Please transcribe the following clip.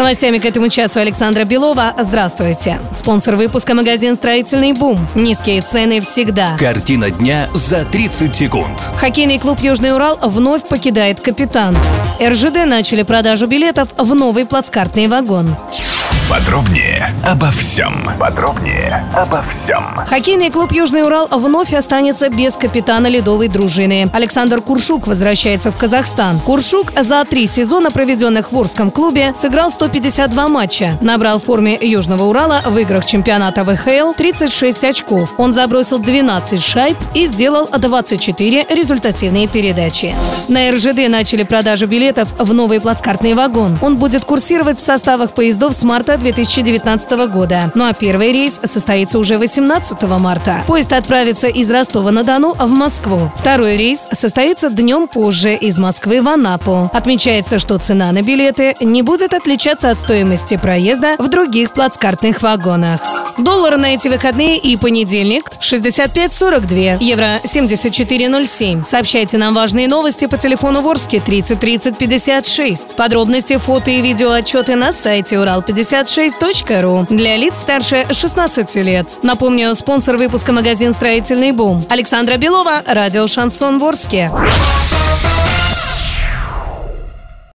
Новостями к этому часу Александра Белова. Здравствуйте. Спонсор выпуска магазин «Строительный бум». Низкие цены всегда. Картина дня за 30 секунд. Хоккейный клуб «Южный Урал» вновь покидает капитан. РЖД начали продажу билетов в новый плацкартный вагон. Подробнее обо всем. Подробнее обо всем. Хоккейный клуб «Южный Урал» вновь останется без капитана ледовой дружины. Александр Куршук возвращается в Казахстан. Куршук за три сезона, проведенных в Орском клубе, сыграл 152 матча. Набрал в форме Южного Урала в играх чемпионата ВХЛ 36 очков. Он забросил 12 шайб и сделал 24 результативные передачи. На РЖД начали продажу билетов в новый плацкартный вагон. Он будет курсировать в составах поездов с марта 2019 года. Ну а первый рейс состоится уже 18 марта. Поезд отправится из Ростова-на-Дону в Москву. Второй рейс состоится днем позже из Москвы в Анапу. Отмечается, что цена на билеты не будет отличаться от стоимости проезда в других плацкартных вагонах. Доллар на эти выходные и понедельник 65.42, евро 74.07. Сообщайте нам важные новости по телефону Ворске 30 30 56. Подробности, фото и видео отчеты на сайте урал56.ру для лиц старше 16 лет. Напомню, спонсор выпуска магазин «Строительный бум». Александра Белова, радио «Шансон Ворске».